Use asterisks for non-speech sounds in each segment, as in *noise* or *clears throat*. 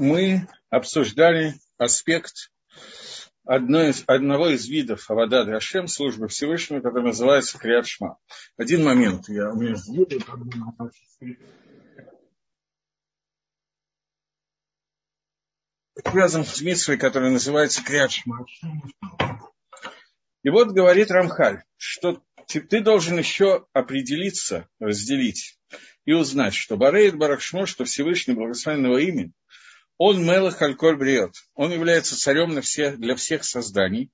мы обсуждали аспект одной из, одного из видов Авада Дашем, службы Всевышнего, который называется Криадшма. Один момент, я у меня сделаю, связан с митсвой, которая называется Криадшма. И вот говорит Рамхаль, что ты должен еще определиться, разделить и узнать, что Барейд Барахшмо, что Всевышний благословенного имени, он Мелах Альколь Бриот. Он является царем на всех, для всех созданий.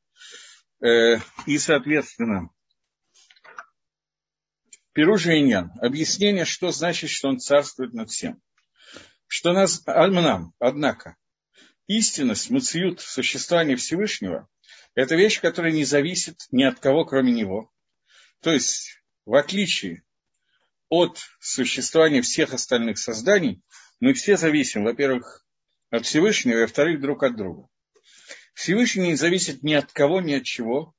Э, и, соответственно, Перужа Иньян. Объяснение, что значит, что он царствует над всем. Что нас, Альманам, однако, истинность, муциют, существование Всевышнего, это вещь, которая не зависит ни от кого, кроме него. То есть, в отличие от существования всех остальных созданий, мы все зависим, во-первых, от Всевышнего, и, во-вторых, друг от друга. Всевышний не зависит ни от кого, ни от чего.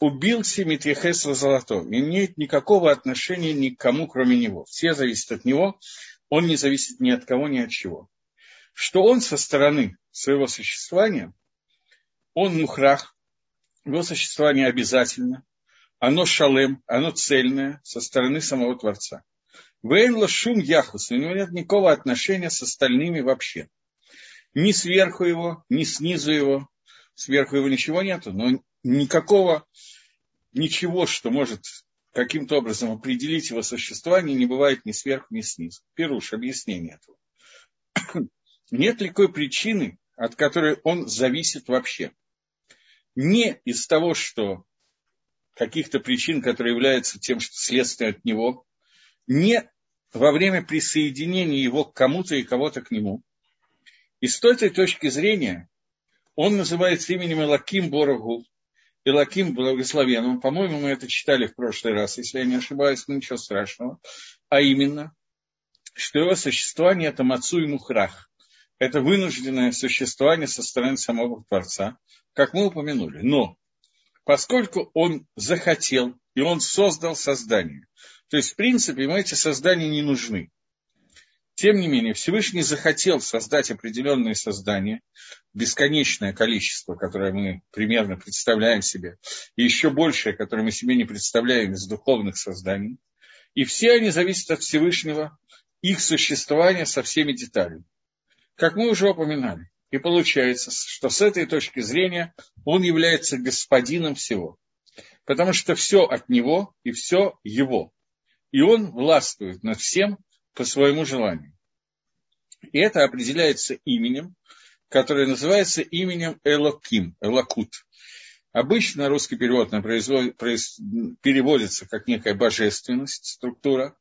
Убился Митрихесва Золото. Не имеет никакого отношения ни к кому, кроме него. Все зависят от него. Он не зависит ни от кого, ни от чего. Что он со стороны своего существования, он мухрах, его существование обязательно, оно шалем, оно цельное со стороны самого Творца. Вейн шум яхус, у него нет никакого отношения с остальными вообще ни сверху его, ни снизу его. Сверху его ничего нету, но никакого, ничего, что может каким-то образом определить его существование, не бывает ни сверху, ни снизу. Пируш, объяснение этого. *clears throat* Нет никакой причины, от которой он зависит вообще. Не из того, что каких-то причин, которые являются тем, что следствие от него, не во время присоединения его к кому-то и кого-то к нему – и с той точки зрения он называется именем Элаким Борогу, Элаким благословенным. По-моему, мы это читали в прошлый раз, если я не ошибаюсь, но ничего страшного. А именно, что его существование – это Мацу и Мухрах. Это вынужденное существование со стороны самого Творца, как мы упомянули. Но поскольку он захотел, и он создал создание, то есть, в принципе, ему эти создания не нужны. Тем не менее, Всевышний захотел создать определенные создания, бесконечное количество, которое мы примерно представляем себе, и еще большее, которое мы себе не представляем из духовных созданий. И все они зависят от Всевышнего, их существования со всеми деталями. Как мы уже упоминали. И получается, что с этой точки зрения он является господином всего. Потому что все от него и все его. И он властвует над всем, по своему желанию. И это определяется именем, которое называется именем Элоким, Элокут. Обычно русский перевод производ, произ, переводится как некая божественность, структура,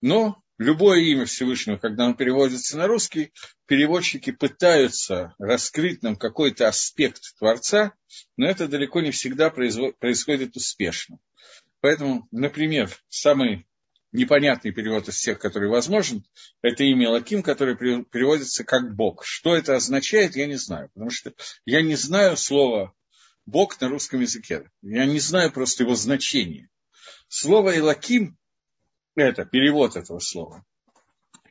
но любое имя Всевышнего, когда оно переводится на русский, переводчики пытаются раскрыть нам какой-то аспект Творца, но это далеко не всегда происходит успешно. Поэтому, например, самый непонятный перевод из всех, который возможен, это имя Лаким, которое переводится как Бог. Что это означает, я не знаю, потому что я не знаю слова Бог на русском языке. Я не знаю просто его значение. Слово Элаким – это перевод этого слова.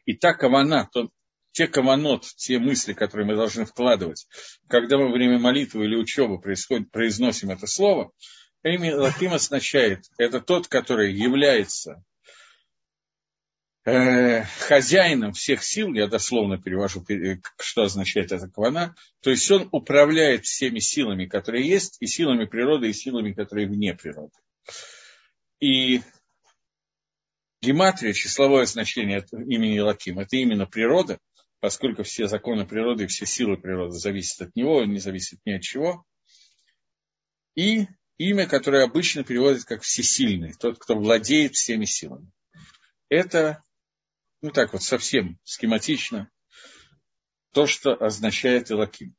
И та кавана, то, те каванот, те мысли, которые мы должны вкладывать, когда мы во время молитвы или учебы происходит, произносим это слово, имя Лаким означает, это тот, который является хозяином всех сил, я дословно перевожу, что означает эта квана, то есть он управляет всеми силами, которые есть, и силами природы, и силами, которые вне природы. И гематрия, числовое значение имени Лаким, это именно природа, поскольку все законы природы все силы природы зависят от него, он не зависит ни от чего. И имя, которое обычно переводят как всесильный, тот, кто владеет всеми силами. Это ну так вот совсем схематично, то, что означает Илаким.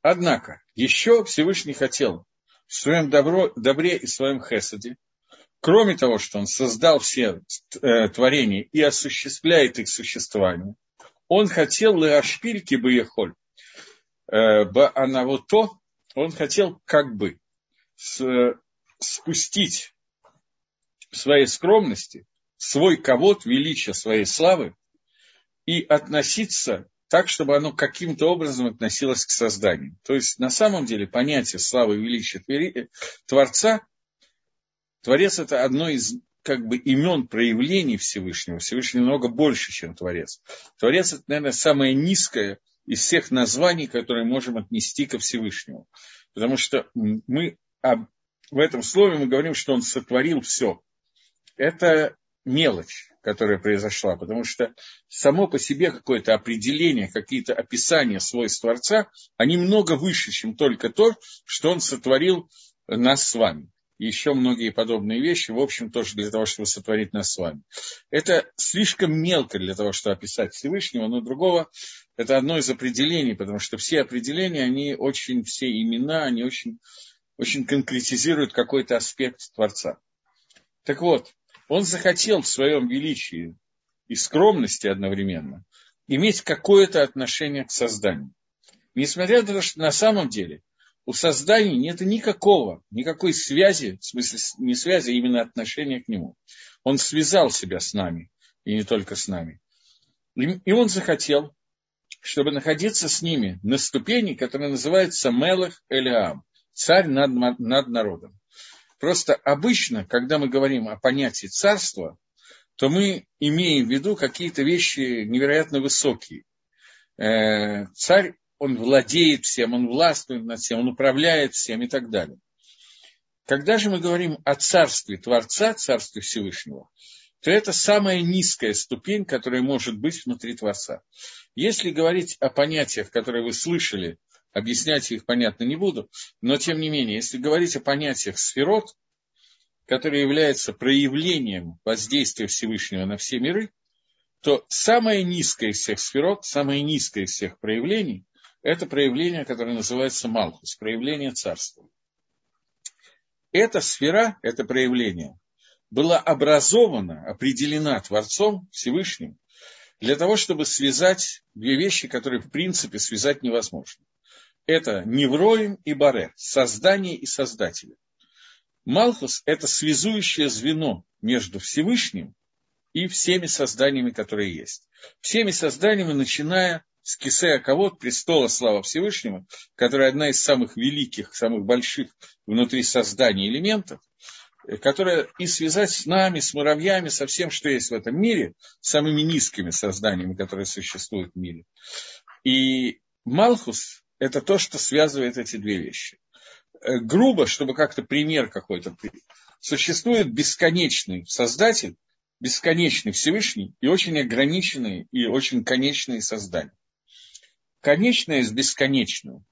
Однако, еще Всевышний хотел в своем добро, добре и своем хесаде, кроме того, что он создал все э, творения и осуществляет их существование, он хотел леашпильки бы ехоль, э, то, он хотел как бы с, спустить в своей скромности свой ковод, величие своей славы и относиться так, чтобы оно каким-то образом относилось к созданию. То есть, на самом деле, понятие славы и величия Творца, Творец – это одно из как бы имен проявлений Всевышнего. Всевышний много больше, чем Творец. Творец – это, наверное, самое низкое из всех названий, которые можем отнести ко Всевышнему. Потому что мы в этом слове мы говорим, что он сотворил все. Это мелочь, которая произошла, потому что само по себе какое-то определение, какие-то описания свойств Творца, они много выше, чем только то, что он сотворил нас с вами. Еще многие подобные вещи, в общем, тоже для того, чтобы сотворить нас с вами. Это слишком мелко для того, чтобы описать Всевышнего, но другого это одно из определений, потому что все определения, они очень, все имена, они очень, очень конкретизируют какой-то аспект Творца. Так вот, он захотел в своем величии и скромности одновременно иметь какое-то отношение к созданию. Несмотря на то, что на самом деле у создания нет никакого, никакой связи, в смысле не связи, а именно отношения к нему. Он связал себя с нами, и не только с нами. И он захотел, чтобы находиться с ними на ступени, которая называется Мелах Элиам, царь над, над народом. Просто обычно, когда мы говорим о понятии царства, то мы имеем в виду какие-то вещи невероятно высокие. Э, царь, он владеет всем, он властвует над всем, он управляет всем и так далее. Когда же мы говорим о царстве Творца, царстве Всевышнего, то это самая низкая ступень, которая может быть внутри Творца. Если говорить о понятиях, которые вы слышали объяснять их, понятно, не буду, но тем не менее, если говорить о понятиях сферот, которые являются проявлением воздействия Всевышнего на все миры, то самое низкое из всех сферот, самое низкое из всех проявлений, это проявление, которое называется Малхус, проявление царства. Эта сфера, это проявление, была образована, определена Творцом Всевышним для того, чтобы связать две вещи, которые в принципе связать невозможно это Невроим и Баре, создание и создатели. Малхус – это связующее звено между Всевышним и всеми созданиями, которые есть. Всеми созданиями, начиная с Кисея Кавод, престола слава Всевышнему, которая одна из самых великих, самых больших внутри создания элементов, которая и связать с нами, с муравьями, со всем, что есть в этом мире, самыми низкими созданиями, которые существуют в мире. И Малхус это то, что связывает эти две вещи. Э, грубо, чтобы как-то пример какой-то. Существует бесконечный Создатель, бесконечный Всевышний и очень ограниченные и очень конечные создания. Конечное с бесконечным.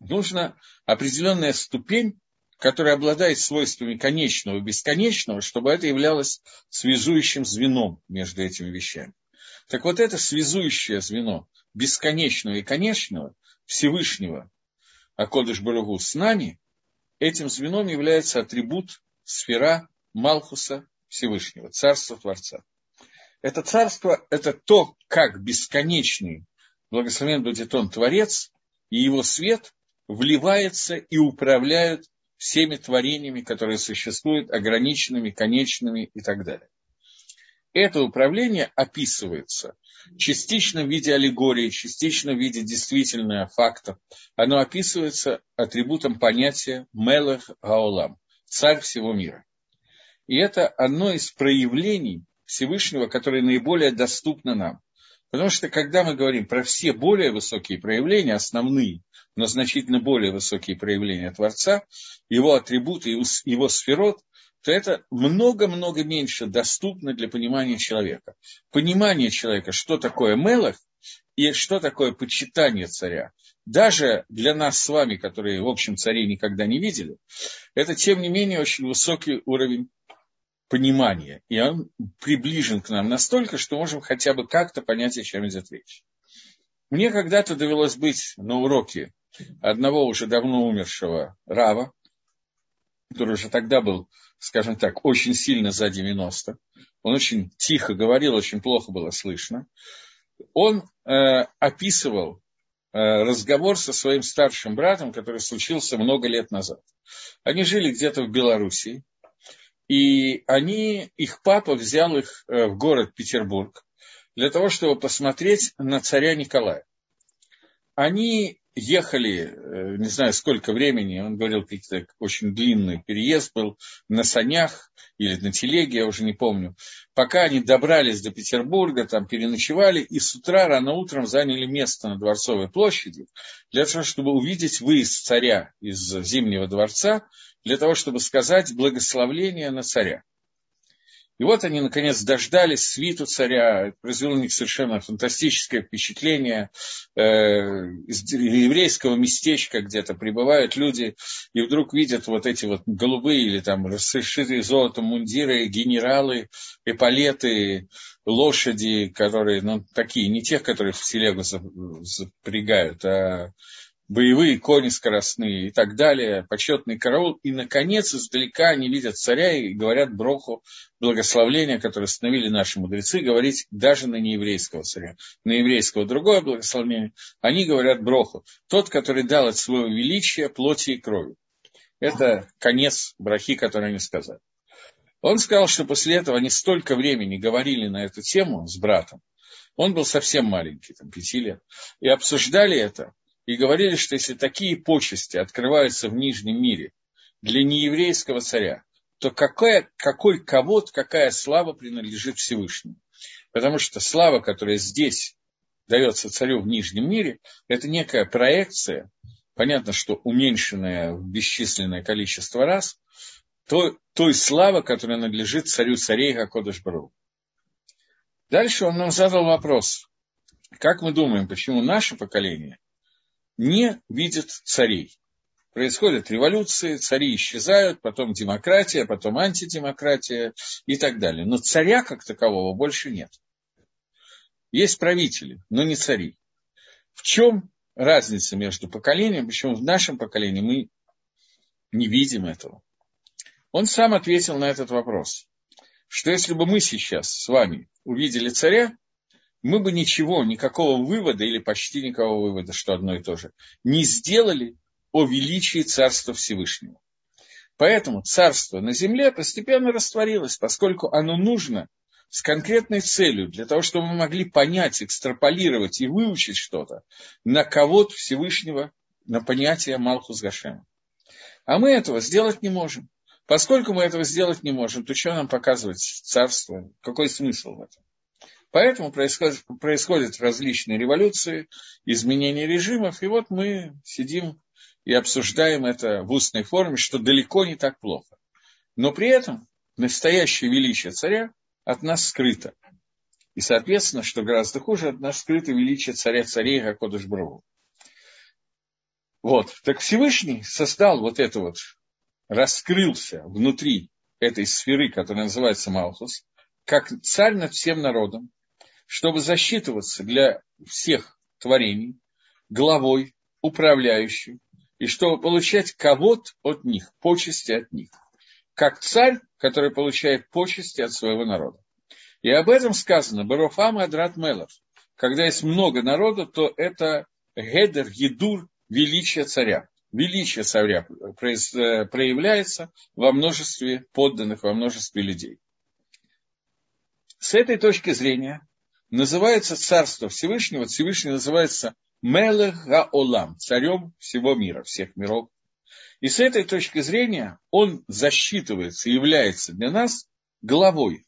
Нужна определенная ступень, которая обладает свойствами конечного и бесконечного, чтобы это являлось связующим звеном между этими вещами. Так вот это связующее звено бесконечного и конечного – Всевышнего, а Кодыш Барагу с нами, этим звеном является атрибут сфера Малхуса Всевышнего, Царства Творца. Это царство – это то, как бесконечный благословен будет он Творец, и его свет вливается и управляют всеми творениями, которые существуют, ограниченными, конечными и так далее. Это управление описывается частично в виде аллегории, частично в виде действительного факта. Оно описывается атрибутом понятия Мелех Гаолам, царь всего мира. И это одно из проявлений Всевышнего, которое наиболее доступно нам. Потому что когда мы говорим про все более высокие проявления, основные, но значительно более высокие проявления Творца, его атрибуты, его сферот, то это много-много меньше доступно для понимания человека. Понимание человека, что такое Мелах и что такое почитание царя, даже для нас с вами, которые, в общем, царей никогда не видели, это, тем не менее, очень высокий уровень понимания. И он приближен к нам настолько, что можем хотя бы как-то понять, о чем идет речь. Мне когда-то довелось быть на уроке одного уже давно умершего Рава, который уже тогда был скажем так, очень сильно за 90. Он очень тихо говорил, очень плохо было слышно. Он э, описывал э, разговор со своим старшим братом, который случился много лет назад. Они жили где-то в Белоруссии, и они, их папа взял их э, в город Петербург для того, чтобы посмотреть на царя Николая. Они ехали, э, не знаю сколько времени, он говорил, какой-то очень длинный переезд был на санях или на телеге, я уже не помню. Пока они добрались до Петербурга, там переночевали, и с утра рано утром заняли место на Дворцовой площади для того, чтобы увидеть выезд царя из Зимнего дворца, для того, чтобы сказать благословление на царя. И вот они, наконец, дождались свиту царя, произвело на них совершенно фантастическое впечатление. Э, из еврейского местечка где-то прибывают люди, и вдруг видят вот эти вот голубые или там расшитые золотом мундиры, генералы, эполеты, лошади, которые, ну, такие, не тех, которые в телегу запрягают, а боевые кони скоростные и так далее, почетный караул. И, наконец, издалека они видят царя и говорят броху, благословления, которое установили наши мудрецы, говорить даже на нееврейского царя. На еврейского другое благословение. Они говорят броху. Тот, который дал от своего величия плоти и крови. Это конец брахи, который они сказали. Он сказал, что после этого они столько времени говорили на эту тему с братом. Он был совсем маленький, там, пяти лет. И обсуждали это и говорили, что если такие почести открываются в Нижнем мире для нееврейского царя, то какая, какой ковод, какая слава принадлежит Всевышнему. Потому что слава, которая здесь дается царю в Нижнем мире, это некая проекция, понятно, что уменьшенная в бесчисленное количество раз, то, той славы, которая надлежит царю царей Хакодыш Бару. Дальше он нам задал вопрос. Как мы думаем, почему наше поколение не видит царей. Происходят революции, цари исчезают, потом демократия, потом антидемократия и так далее. Но царя как такового больше нет. Есть правители, но не цари. В чем разница между поколениями, почему в нашем поколении мы не видим этого? Он сам ответил на этот вопрос, что если бы мы сейчас с вами увидели царя, мы бы ничего, никакого вывода или почти никакого вывода, что одно и то же, не сделали о величии Царства Всевышнего. Поэтому царство на земле постепенно растворилось, поскольку оно нужно с конкретной целью, для того, чтобы мы могли понять, экстраполировать и выучить что-то на кого-то Всевышнего, на понятие Малхус Гашема. А мы этого сделать не можем. Поскольку мы этого сделать не можем, то что нам показывать царство? Какой смысл в этом? Поэтому происходят, происходят различные революции, изменения режимов, и вот мы сидим и обсуждаем это в устной форме, что далеко не так плохо. Но при этом настоящее величие царя от нас скрыто. И, соответственно, что гораздо хуже, от нас скрыто величие царя царей Гакодыш Брову. Вот. Так Всевышний создал вот это вот, раскрылся внутри этой сферы, которая называется Малхус, как царь над всем народом, чтобы засчитываться для всех творений, главой, управляющим, и чтобы получать кого-то от них, почести от них. Как царь, который получает почести от своего народа. И об этом сказано Барофам и Адрат Мелов. Когда есть много народа, то это гедер, едур, величие царя. Величие царя проявляется во множестве подданных, во множестве людей. С этой точки зрения называется царство Всевышнего, Всевышний называется Мелех Гаолам, царем всего мира, всех миров. И с этой точки зрения он засчитывается, является для нас главой.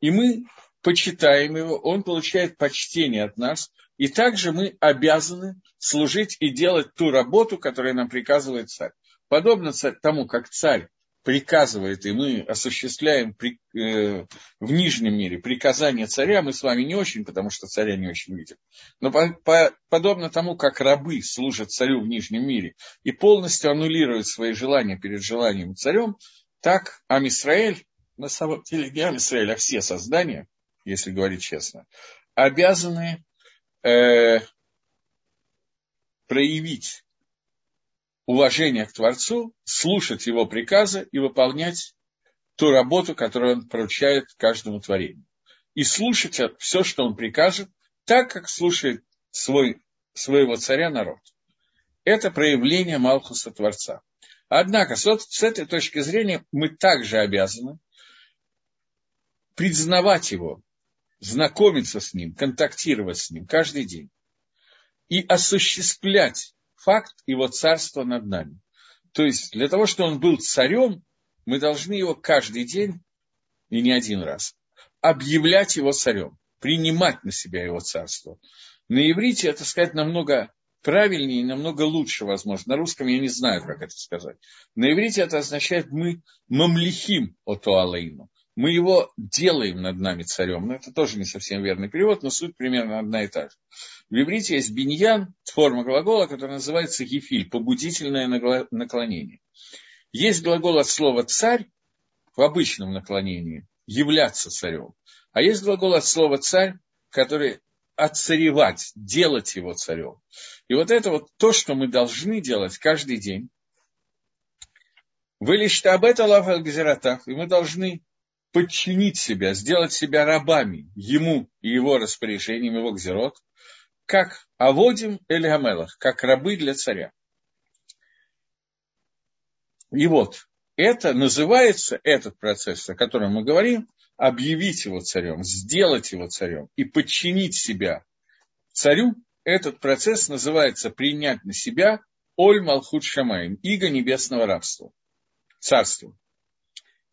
И мы почитаем его, он получает почтение от нас, и также мы обязаны служить и делать ту работу, которую нам приказывает царь. Подобно тому, как царь приказывает, и мы осуществляем при, э, в нижнем мире приказания царя, мы с вами не очень, потому что царя не очень видим. Но по, по, подобно тому, как рабы служат царю в нижнем мире и полностью аннулируют свои желания перед желанием царем, так Амисраэль, на самом деле не Амисраэль, а все создания, если говорить честно, обязаны э, проявить уважение к Творцу, слушать его приказы и выполнять ту работу, которую он поручает каждому творению. И слушать все, что он прикажет, так, как слушает свой, своего царя народ. Это проявление Малхуса Творца. Однако, с, этой точки зрения, мы также обязаны признавать его знакомиться с ним, контактировать с ним каждый день и осуществлять факт его царства над нами. То есть для того, чтобы он был царем, мы должны его каждый день, и не один раз, объявлять его царем, принимать на себя его царство. На иврите это сказать намного правильнее и намного лучше, возможно. На русском я не знаю, как это сказать. На иврите это означает мы мамлихим от Алейну. Мы его делаем над нами царем. Но это тоже не совсем верный перевод, но суть примерно одна и та же. В иврите есть биньян, форма глагола, которая называется гефиль, побудительное наклонение. Есть глагол от слова царь в обычном наклонении, являться царем. А есть глагол от слова царь, который отцаревать, делать его царем. И вот это вот то, что мы должны делать каждый день. Вы лишь об этом и мы должны подчинить себя, сделать себя рабами ему и его распоряжением, его гзерот, как Аводим или Амелах, как рабы для царя. И вот, это называется, этот процесс, о котором мы говорим, объявить его царем, сделать его царем и подчинить себя царю, этот процесс называется принять на себя Оль Малхут Шамаем, иго небесного рабства, царства.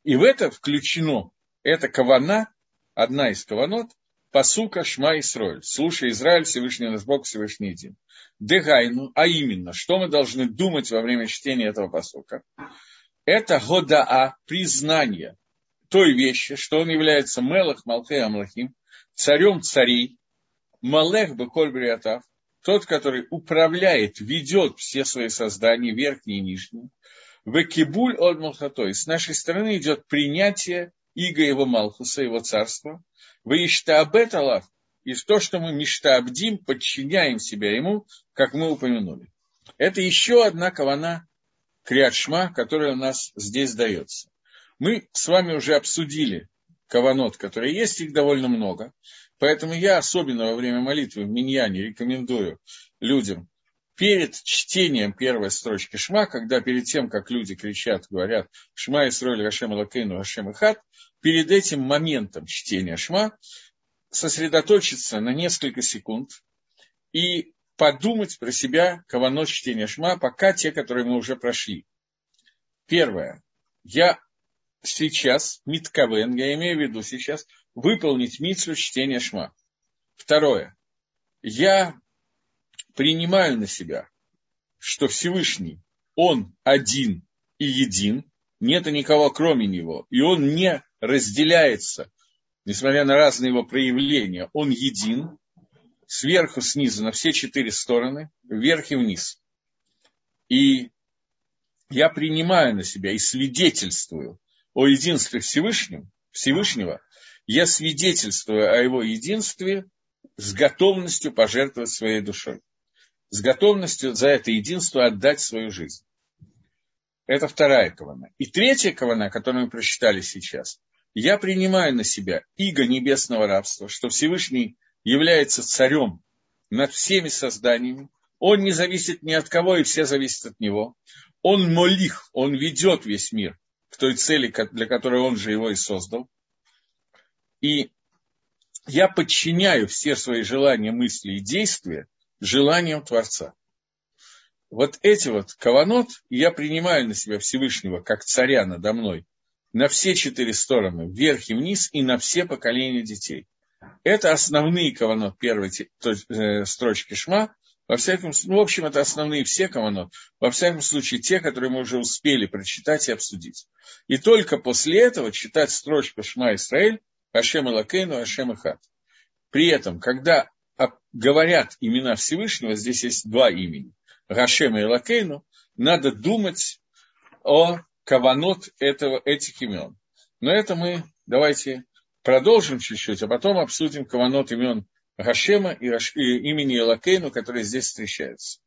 И в это включено, это кавана, одна из каванот, посука Шма Исроэль. Слушай, Израиль, Всевышний наш Бог, Всевышний един. Дегайну, а именно, что мы должны думать во время чтения этого посука? Это годаа, признание той вещи, что он является Мелах Малхе Амлахим, царем царей, Малех Беколь тот, который управляет, ведет все свои создания, верхние и нижние, Векибуль от Малхато. И с нашей стороны идет принятие Иго его Малхуса, его царства. Ваиштаабет Аллах. И то, что мы миштаабдим, подчиняем себя ему, как мы упомянули. Это еще одна кавана Криадшма, которая у нас здесь дается. Мы с вами уже обсудили каванот, которые есть, их довольно много. Поэтому я особенно во время молитвы в Миньяне рекомендую людям перед чтением первой строчки Шма, когда перед тем, как люди кричат, говорят Шма и Исроль Рашем Лакейну Рашем Ихат, перед этим моментом чтения Шма сосредоточиться на несколько секунд и подумать про себя каванот чтения Шма, пока те, которые мы уже прошли. Первое. Я сейчас, миткавен, я имею в виду сейчас, выполнить митсу чтения Шма. Второе. Я принимаю на себя, что Всевышний, Он один и един, нет никого кроме Него, и Он не разделяется, несмотря на разные его проявления, Он един, сверху, снизу, на все четыре стороны, вверх и вниз. И я принимаю на себя и свидетельствую о единстве Всевышнем, Всевышнего, я свидетельствую о его единстве с готовностью пожертвовать своей душой с готовностью за это единство отдать свою жизнь. Это вторая кавана. И третья кавана, которую мы прочитали сейчас, я принимаю на себя иго небесного рабства, что Всевышний является царем над всеми созданиями, он не зависит ни от кого, и все зависят от него. Он молих, он ведет весь мир к той цели, для которой он же его и создал. И я подчиняю все свои желания, мысли и действия желанием Творца. Вот эти вот каванот, я принимаю на себя Всевышнего как царя надо мной на все четыре стороны, вверх и вниз, и на все поколения детей. Это основные каванот первой э, строчки Шма. Во всяком ну, в общем, это основные все каванот. Во всяком случае, те, которые мы уже успели прочитать и обсудить. И только после этого читать строчку Шма Исраэль, Ашем Элакейну, Ашем Ихат. При этом, когда говорят имена Всевышнего, здесь есть два имени, Рашем и Лакейну, надо думать о каванот этого, этих имен. Но это мы давайте продолжим чуть-чуть, а потом обсудим каванот имен Рашема и, Раш... и имени Элакейну, которые здесь встречаются.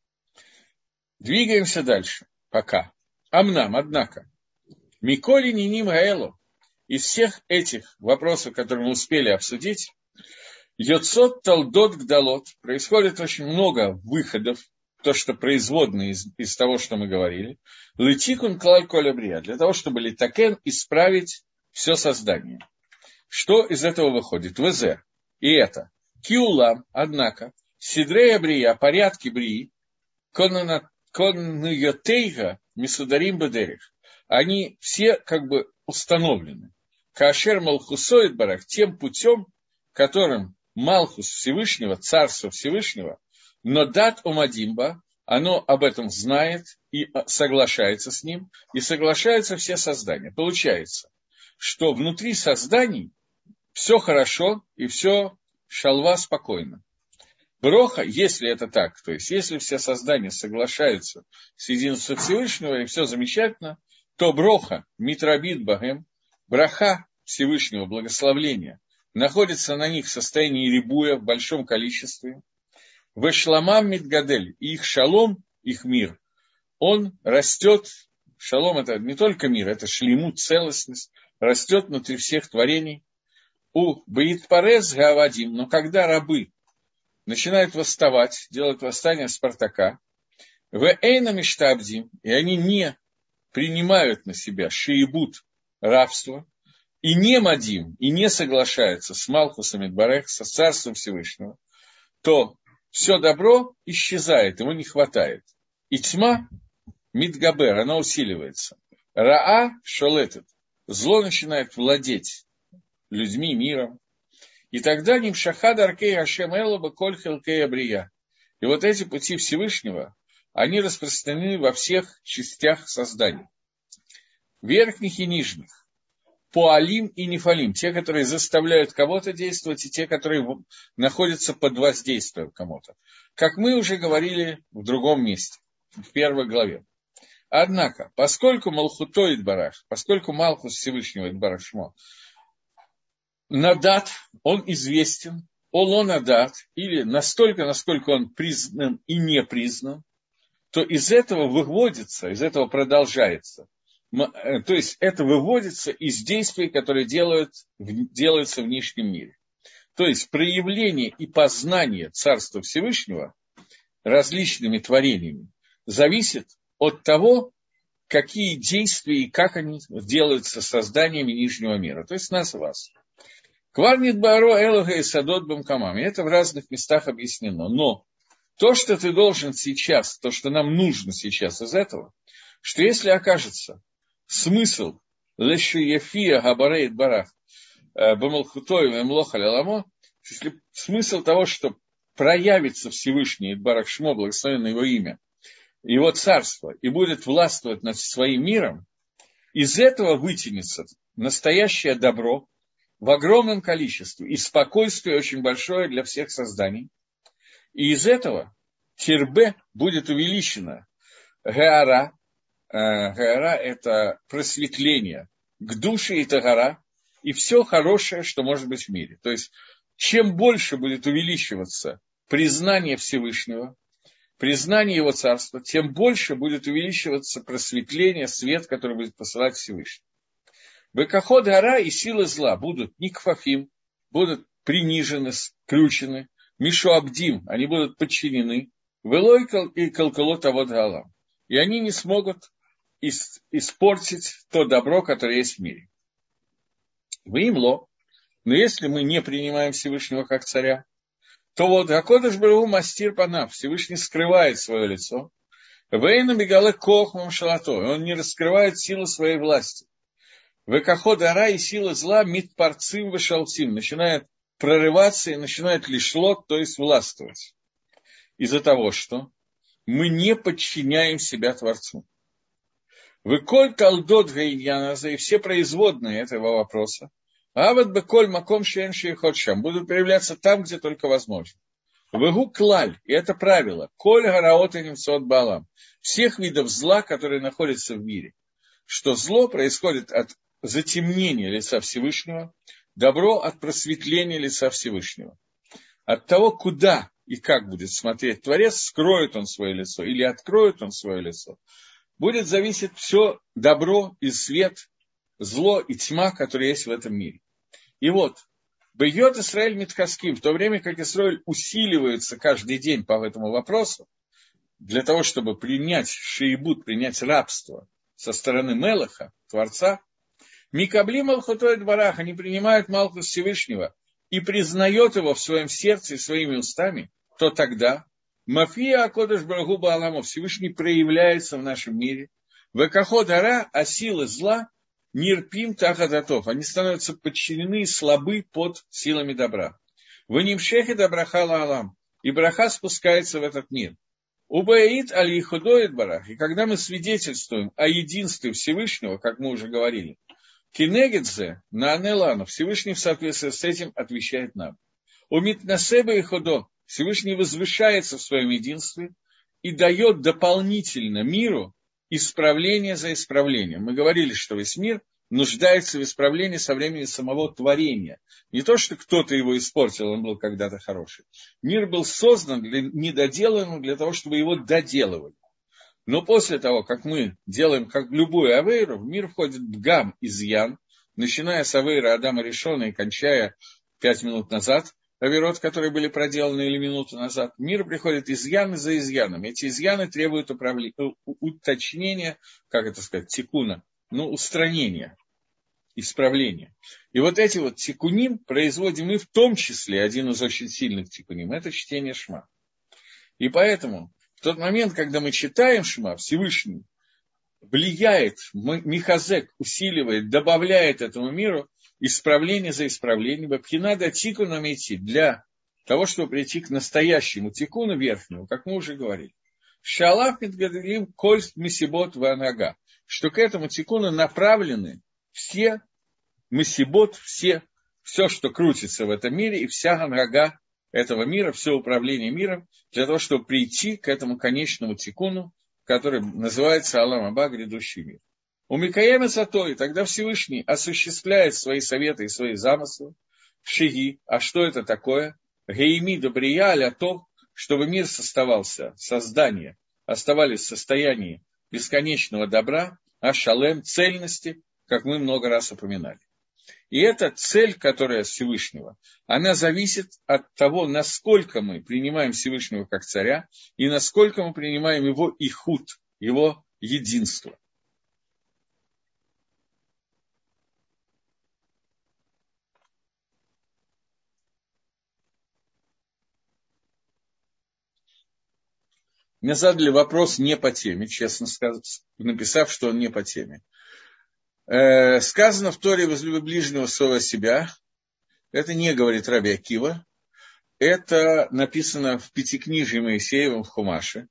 Двигаемся дальше. Пока. Амнам, однако. Миколи Ниним Гаэлу. Из всех этих вопросов, которые мы успели обсудить, Йоцот Талдот Гдалот. Происходит очень много выходов, то, что производные из, из того, что мы говорили. Летикун клаль колябрия. Для того, чтобы литакен исправить все создание. Что из этого выходит? ВЗ. И это Киулам, однако, Сидрея Брия, порядки Брии, Коннуйотейга, Мисударим Бедерих, они все как бы установлены. Кашер Малхусоид Барах тем путем, которым Малхус Всевышнего, Царство Всевышнего, но дат Омадимба, оно об этом знает и соглашается с ним, и соглашаются все создания. Получается, что внутри созданий все хорошо и все шалва спокойно. Броха, если это так, то есть если все создания соглашаются с единством Всевышнего и все замечательно, то броха, митрабит багем, браха Всевышнего, благословления, находится на них в состоянии рибуя в большом количестве. Вешламам мидгадель, и их шалом, их мир, он растет, шалом это не только мир, это шлемут, целостность, растет внутри всех творений. У Баитпарез Гавадим, но когда рабы начинают восставать, делают восстание Спартака, в Эйна Миштабдим, и они не принимают на себя шиебут рабство, и не Мадим, и не соглашаются с Малхусом Идбарех, со Царством Всевышнего, то все добро исчезает, ему не хватает. И тьма, Мидгабер, она усиливается. Раа шолетет, зло начинает владеть людьми, миром. И тогда Нимшахад Аркей Ашем Элоба Коль Хелкей Абрия. И вот эти пути Всевышнего, они распространены во всех частях создания. Верхних и нижних. Пуалим и Нефалим. Те, которые заставляют кого-то действовать, и те, которые находятся под воздействием кому-то. Как мы уже говорили в другом месте, в первой главе. Однако, поскольку Малхуто Бараш, поскольку Малхус Всевышнего Идбарашмо, Надат, он известен, Оло Надат, или настолько, насколько он признан и не признан, то из этого выводится, из этого продолжается. Э, то есть это выводится из действий, которые делают, делаются в нижнем мире. То есть проявление и познание Царства Всевышнего различными творениями зависит от того, какие действия и как они делаются созданиями нижнего мира, то есть нас и вас. Кварнит Баро Элога и Садот Бамкамами. Это в разных местах объяснено. Но то, что ты должен сейчас, то, что нам нужно сейчас из этого, что если окажется смысл Лешу Ефия Габарейт Барах э, Бамалхутой Млоха если смысл того, что проявится Всевышний Барах Шмо, благословенное его имя, его царство, и будет властвовать над своим миром, из этого вытянется настоящее добро в огромном количестве, и спокойствие очень большое для всех созданий – и из этого тирбе будет увеличено. Гаара, э, Гаара – это просветление к душе и тагара, и все хорошее, что может быть в мире. То есть, чем больше будет увеличиваться признание Всевышнего, признание Его Царства, тем больше будет увеличиваться просветление, свет, который будет посылать Всевышний. Бекаход гора и силы зла будут никфафим, будут принижены, скрючены, Мишу Абдим, они будут подчинены, Велойкал и Калкалот Авод. И они не смогут испортить то добро, которое есть в мире. Вы имло, но если мы не принимаем Всевышнего как царя, то вот Акодыш Бару мастир панав, Всевышний скрывает свое лицо. Вейна бегале кохмам шалато, он не раскрывает силу своей власти. Векаход ара и сила зла митпарцим вышалцим, начинает прорываться и начинает лишь лот, то есть властвовать. Из-за того, что мы не подчиняем себя Творцу. Вы коль талдот гаиньяназа и все производные этого вопроса, а вот бы коль маком и ходшам будут проявляться там, где только возможно. Вегу клаль, и это правило, коль гараот и балам, всех видов зла, которые находятся в мире, что зло происходит от затемнения лица Всевышнего, Добро от просветления лица Всевышнего. От того, куда и как будет смотреть Творец, скроет он свое лицо или откроет он свое лицо, будет зависеть все добро и свет, зло и тьма, которые есть в этом мире. И вот, Бьет Израиль Митхаским, в то время как Израиль усиливается каждый день по этому вопросу, для того, чтобы принять шиебут, принять рабство со стороны Мелаха, Творца, Микабли Малхутой Дворах, они принимают Малхус Всевышнего и признает его в своем сердце и своими устами, то тогда Мафия Акодыш Брагуба Алама Всевышний проявляется в нашем мире. Векаход Ара, а силы зла, Нирпим Тахадатов, они становятся подчинены и слабы под силами добра. В Нимшехе Добрахала Алам, и браха спускается в этот мир. Убаид али худоид барах. И когда мы свидетельствуем о единстве Всевышнего, как мы уже говорили, Кинегидзе на Анелану, Всевышний в соответствии с этим отвечает нам. Умит на себе и худо, Всевышний возвышается в своем единстве и дает дополнительно миру исправление за исправлением. Мы говорили, что весь мир нуждается в исправлении со времени самого творения. Не то, что кто-то его испортил, он был когда-то хороший. Мир был создан для, недоделанным для того, чтобы его доделывали. Но после того, как мы делаем как любую авейру, в мир входит бгам, изъян, начиная с авейра Адама Решона и кончая пять минут назад, авирот, которые были проделаны или минуту назад, мир приходит изъяны за изъяном. Эти изъяны требуют управления, уточнения, как это сказать, тикуна, ну, устранения исправления. И вот эти вот тикуним производим мы в том числе, один из очень сильных тикуним, это чтение шма. И поэтому в тот момент, когда мы читаем шма, Всевышний влияет, Михазек усиливает, добавляет этому миру исправление за исправлением. Бабхинада тикуна идти для того, чтобы прийти к настоящему тикуну верхнему, как мы уже говорили. Шалах Мидгадрим Кольст Мисибот Ванага, что к этому тикуну направлены все мысибот, все, все, что крутится в этом мире, и вся ганрага этого мира, все управление миром, для того, чтобы прийти к этому конечному тикуну, который называется Аллам Аба, грядущий мир. У Микаема Сато, и тогда Всевышний осуществляет свои советы и свои замыслы в Шиги. А что это такое? Гейми Добрия аля то, чтобы мир составался, создание, оставались в состоянии бесконечного добра, а шалем, цельности, как мы много раз упоминали. И эта цель, которая Всевышнего, она зависит от того, насколько мы принимаем Всевышнего как царя и насколько мы принимаем его ихуд, его единство. Мне задали вопрос не по теме, честно сказать, написав, что он не по теме. Э, сказано в Торе «возлюби ближнего своего себя». Это не говорит Раби Акива. Это написано в Пятикнижии Моисеевом в Хумаше.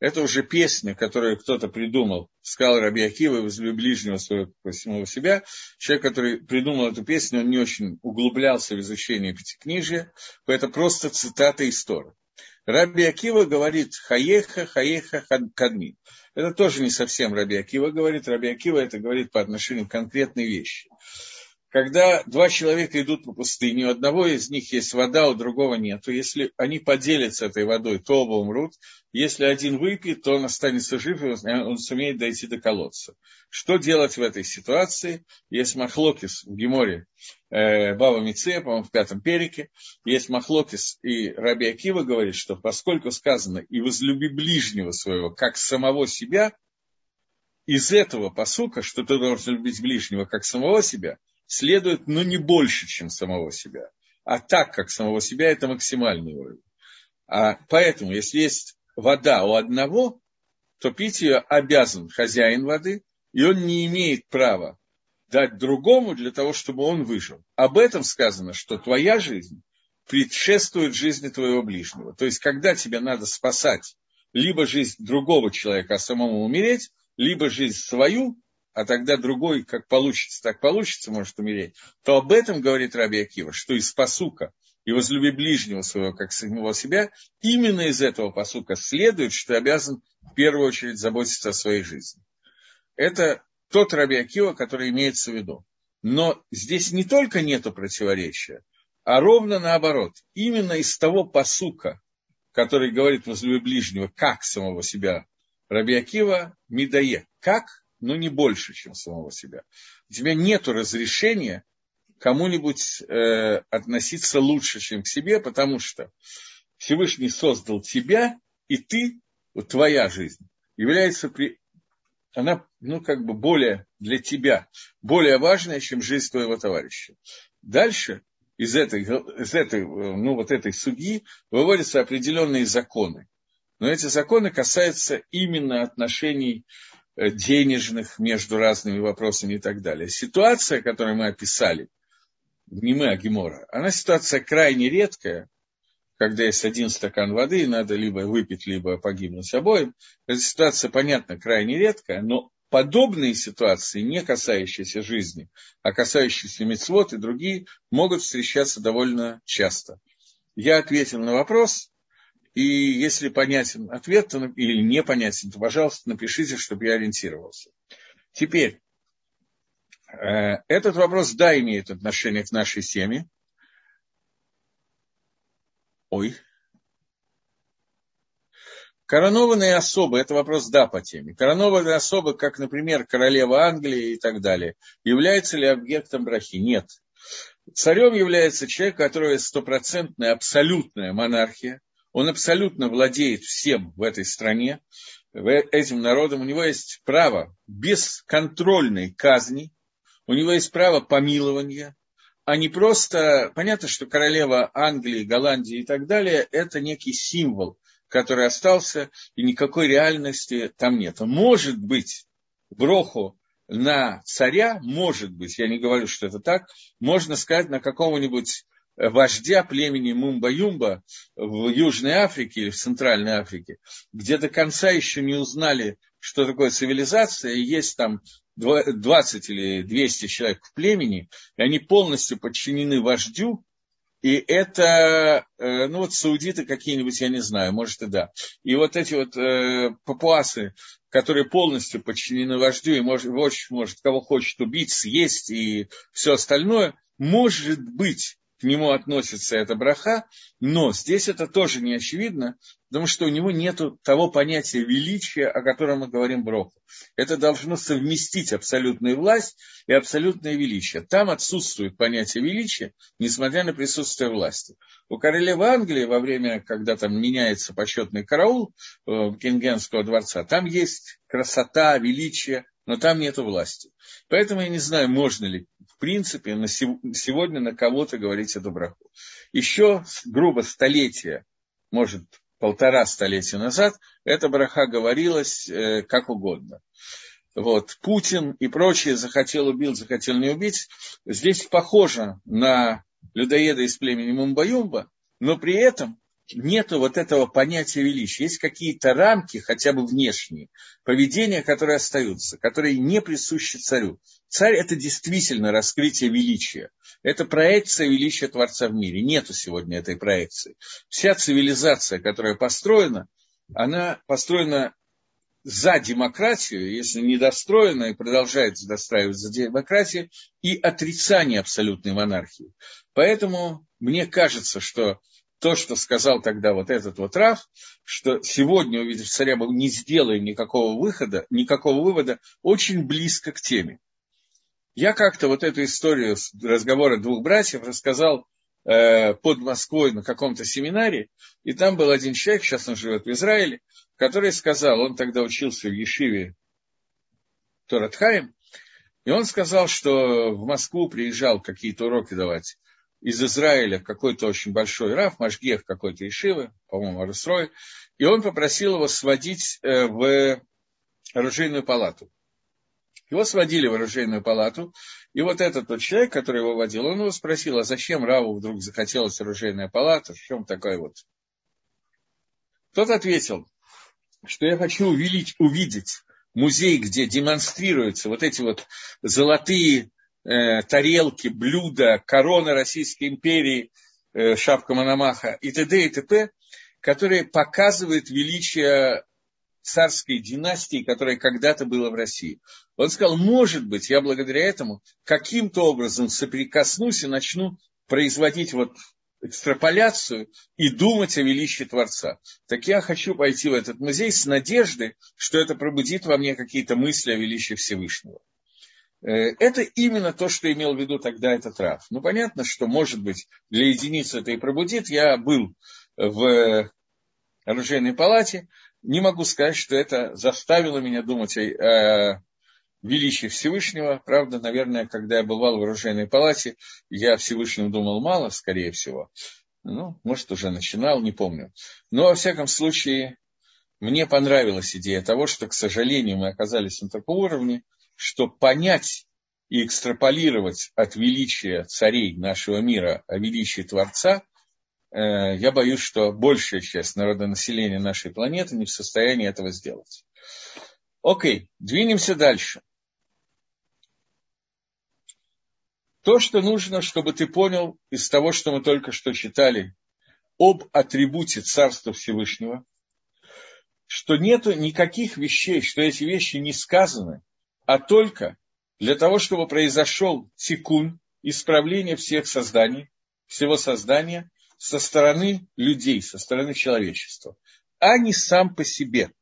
Это уже песня, которую кто-то придумал, сказал Раби Акива, возлюби ближнего своего самого себя. Человек, который придумал эту песню, он не очень углублялся в изучение Пятикнижия, это просто цитата из Торы. Раби Акива говорит хаеха, хаеха, кадми. Это тоже не совсем Раби Акива говорит. Раби Акива это говорит по отношению к конкретной вещи. Когда два человека идут по пустыне, у одного из них есть вода, у другого нет, то если они поделятся этой водой, то оба умрут. Если один выпьет, то он останется жив, и он сумеет дойти до колодца. Что делать в этой ситуации? Есть Махлокис в Геморе, э, Баба Мице, по-моему, в пятом перике. Есть Махлокис, и Раби Акива говорит, что поскольку сказано «и возлюби ближнего своего, как самого себя», из этого посука, что ты должен любить ближнего, как самого себя – следует, но не больше, чем самого себя. А так, как самого себя, это максимальный уровень. А поэтому, если есть вода у одного, то пить ее обязан хозяин воды, и он не имеет права дать другому для того, чтобы он выжил. Об этом сказано, что твоя жизнь предшествует жизни твоего ближнего. То есть, когда тебе надо спасать либо жизнь другого человека, а самому умереть, либо жизнь свою, а тогда другой, как получится, так получится, может умереть, то об этом говорит Раби Акива, что из посука и возлюби ближнего своего, как самого себя, именно из этого посука следует, что ты обязан в первую очередь заботиться о своей жизни. Это тот Раби Акива, который имеется в виду. Но здесь не только нет противоречия, а ровно наоборот. Именно из того посука, который говорит возлюби ближнего, как самого себя, Раби Акива Мидае. Как? Но не больше, чем самого себя. У тебя нет разрешения кому-нибудь э, относиться лучше, чем к себе, потому что Всевышний создал тебя, и ты, вот твоя жизнь, является при, она, ну, как бы более для тебя, более важная, чем жизнь твоего товарища. Дальше из этой, из этой, ну, вот этой судьи выводятся определенные законы. Но эти законы касаются именно отношений денежных между разными вопросами и так далее. Ситуация, которую мы описали, не мы, а Гемора, она ситуация крайне редкая, когда есть один стакан воды, и надо либо выпить, либо погибнуть обоим. Эта ситуация, понятно, крайне редкая, но подобные ситуации, не касающиеся жизни, а касающиеся мецвод и другие, могут встречаться довольно часто. Я ответил на вопрос, и если понятен ответ или непонятен, то, пожалуйста, напишите, чтобы я ориентировался. Теперь, э, этот вопрос, да, имеет отношение к нашей теме. Ой, Коронованные особы, это вопрос да по теме. Коронованные особы, как, например, королева Англии и так далее, являются ли объектом брахи? Нет. Царем является человек, у которого стопроцентная, абсолютная монархия. Он абсолютно владеет всем в этой стране, этим народом. У него есть право бесконтрольной казни, у него есть право помилования, а не просто... Понятно, что королева Англии, Голландии и так далее – это некий символ который остался, и никакой реальности там нет. Может быть, броху на царя, может быть, я не говорю, что это так, можно сказать на какого-нибудь вождя племени Мумба-Юмба в Южной Африке или в Центральной Африке, где до конца еще не узнали, что такое цивилизация, и есть там 20 или 200 человек в племени, и они полностью подчинены вождю, и это, э, ну вот саудиты какие-нибудь, я не знаю, может и да. И вот эти вот э, папуасы, которые полностью подчинены вождю, и может, вождь может кого хочет убить, съесть и все остальное, может быть, к нему относится эта браха, но здесь это тоже не очевидно, потому что у него нет того понятия величия, о котором мы говорим броху. Это должно совместить абсолютную власть и абсолютное величие. Там отсутствует понятие величия, несмотря на присутствие власти. У королевы Англии во время, когда там меняется почетный караул э, Кингенского дворца, там есть красота, величие, но там нет власти. Поэтому я не знаю, можно ли принципе на сегодня на кого-то говорить эту браху. Еще грубо столетия, может полтора столетия назад, эта браха говорилась э, как угодно. Вот, Путин и прочие захотел убил, захотел не убить. Здесь похоже на людоеда из племени Мумбаюмба, но при этом нет вот этого понятия величия. Есть какие-то рамки, хотя бы внешние, поведения, которые остаются, которые не присущи царю. Царь – это действительно раскрытие величия. Это проекция величия Творца в мире. Нету сегодня этой проекции. Вся цивилизация, которая построена, она построена за демократию, если недостроена и продолжает достраивать за демократию, и отрицание абсолютной монархии. Поэтому мне кажется, что то, что сказал тогда вот этот вот Раф, что сегодня, увидев царя, мы не сделаем никакого выхода, никакого вывода, очень близко к теме. Я как-то вот эту историю разговора двух братьев рассказал э, под Москвой на каком-то семинаре, и там был один человек, сейчас он живет в Израиле, который сказал, он тогда учился в Ешиве Торатхаем, и он сказал, что в Москву приезжал какие-то уроки давать из Израиля какой-то очень большой раф, Машгех какой-то Ишивы, по-моему, Арусрой, и он попросил его сводить э, в оружейную палату. Его сводили в оружейную палату, и вот этот тот человек, который его водил, он его спросил, а зачем Раву вдруг захотелось оружейная палата, в чем такой вот? Тот ответил, что я хочу увеличить, увидеть музей, где демонстрируются вот эти вот золотые э, тарелки, блюда, корона Российской империи, э, шапка Мономаха и т.д. и т.п., которые показывают величие царской династии, которая когда-то была в России. Он сказал, может быть, я благодаря этому каким-то образом соприкоснусь и начну производить вот экстраполяцию и думать о величии Творца. Так я хочу пойти в этот музей с надеждой, что это пробудит во мне какие-то мысли о величии Всевышнего. Э, это именно то, что имел в виду тогда этот Раф. Ну, понятно, что, может быть, для единицы это и пробудит. Я был в оружейной палате. Не могу сказать, что это заставило меня думать о, величие Всевышнего. Правда, наверное, когда я бывал в оружейной палате, я о Всевышнем думал мало, скорее всего. Ну, может, уже начинал, не помню. Но, во всяком случае, мне понравилась идея того, что, к сожалению, мы оказались на таком уровне, что понять и экстраполировать от величия царей нашего мира о величии Творца, э, я боюсь, что большая часть народонаселения нашей планеты не в состоянии этого сделать. Окей, двинемся дальше. То, что нужно, чтобы ты понял из того, что мы только что читали об атрибуте Царства Всевышнего, что нету никаких вещей, что эти вещи не сказаны, а только для того, чтобы произошел тикун, исправление всех созданий, всего создания со стороны людей, со стороны человечества, а не сам по себе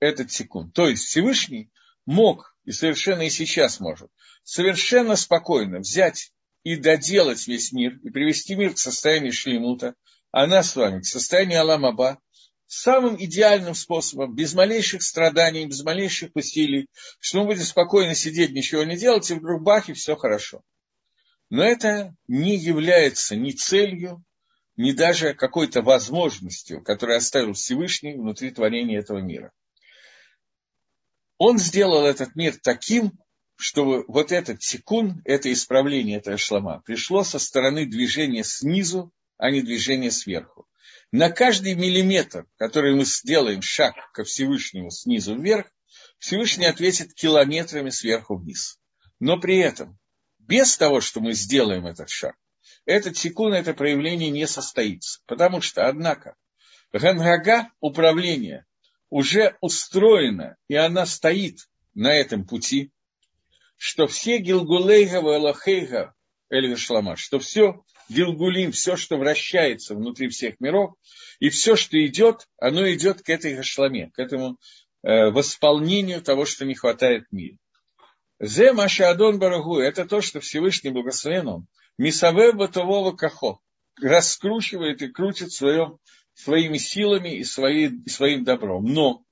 этот тикун. То есть Всевышний мог, и совершенно и сейчас может, совершенно спокойно взять и доделать весь мир, и привести мир к состоянию шлемута, а нас с вами к состоянию Аламаба, самым идеальным способом, без малейших страданий, без малейших усилий, что мы будем спокойно сидеть, ничего не делать, и вдруг бах, и все хорошо. Но это не является ни целью, ни даже какой-то возможностью, которую оставил Всевышний внутри творения этого мира. Он сделал этот мир таким, чтобы вот этот секунд, это исправление этого шлама, пришло со стороны движения снизу, а не движения сверху. На каждый миллиметр, который мы сделаем шаг ко Всевышнему снизу вверх, Всевышний ответит километрами сверху вниз. Но при этом, без того, что мы сделаем этот шаг, этот секунд, это проявление не состоится. Потому что, однако, Гангага, управление, уже устроена, и она стоит на этом пути, что все Гилгулейга Валахейга Эльгашлама, что все Гилгулим, все, что вращается внутри всех миров, и все, что идет, оно идет к этой Гашламе, к этому э, восполнению того, что не хватает в мире. Зе Маша Адон Барагу, это то, что Всевышний Благословен он, Мисаве Батового Кахо, раскручивает и крутит своем, своими силами и, свои, и своим добром. Но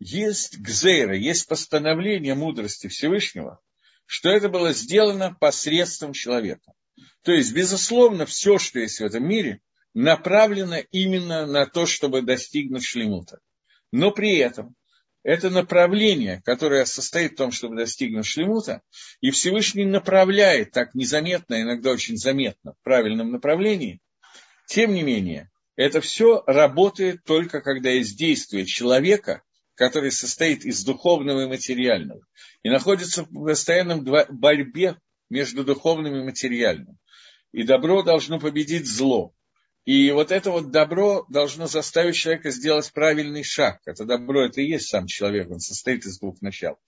есть гзейра, есть постановление мудрости Всевышнего, что это было сделано посредством человека. То есть, безусловно, все, что есть в этом мире, направлено именно на то, чтобы достигнуть шлемута. Но при этом это направление, которое состоит в том, чтобы достигнуть шлемута, и Всевышний направляет так незаметно, иногда очень заметно, в правильном направлении, тем не менее, это все работает только когда есть действие человека, который состоит из духовного и материального, и находится в постоянном борьбе между духовным и материальным. И добро должно победить зло. И вот это вот добро должно заставить человека сделать правильный шаг. Это добро, это и есть сам человек, он состоит из двух начал.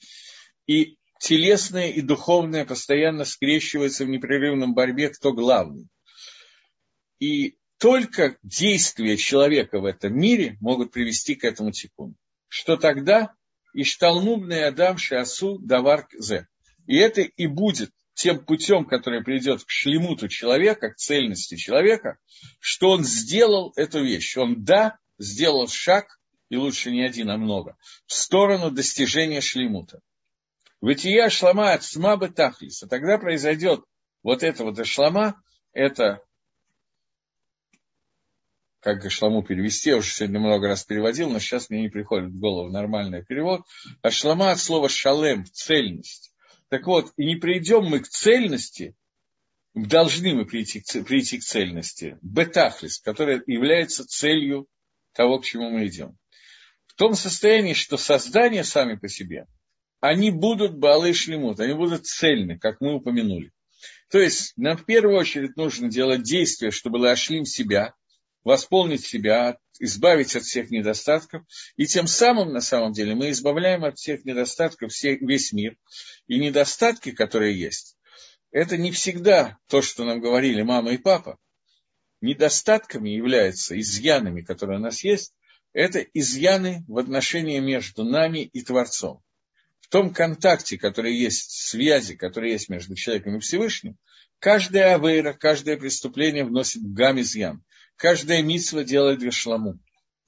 И телесное и духовное постоянно скрещиваются в непрерывном борьбе, кто главный. И только действия человека в этом мире могут привести к этому тикуну. Что тогда? Ишталмубный Адам Шиасу Давар Зе. И это и будет тем путем, который придет к шлемуту человека, к цельности человека, что он сделал эту вещь. Он, да, сделал шаг, и лучше не один, а много, в сторону достижения шлемута. Вытия шлама от смабы тахлиса. Тогда произойдет вот это вот шлама, это как Гашламу перевести, я уже сегодня много раз переводил, но сейчас мне не приходит в голову нормальный перевод. А шлама от слова шалем, цельность. Так вот, и не придем мы к цельности, должны мы прийти, прийти к цельности, бетахлис, которая является целью того, к чему мы идем. В том состоянии, что создания сами по себе, они будут балы шлемут, они будут цельны, как мы упомянули. То есть нам в первую очередь нужно делать действия, чтобы лашлим себя, восполнить себя, избавить от всех недостатков. И тем самым, на самом деле, мы избавляем от всех недостатков весь мир. И недостатки, которые есть, это не всегда то, что нам говорили мама и папа. Недостатками являются изъянами, которые у нас есть, это изъяны в отношении между нами и Творцом. В том контакте, который есть, связи, которые есть между человеком и Всевышним, каждая авейра, каждое преступление вносит гам изъян каждая митсва делает гашламу,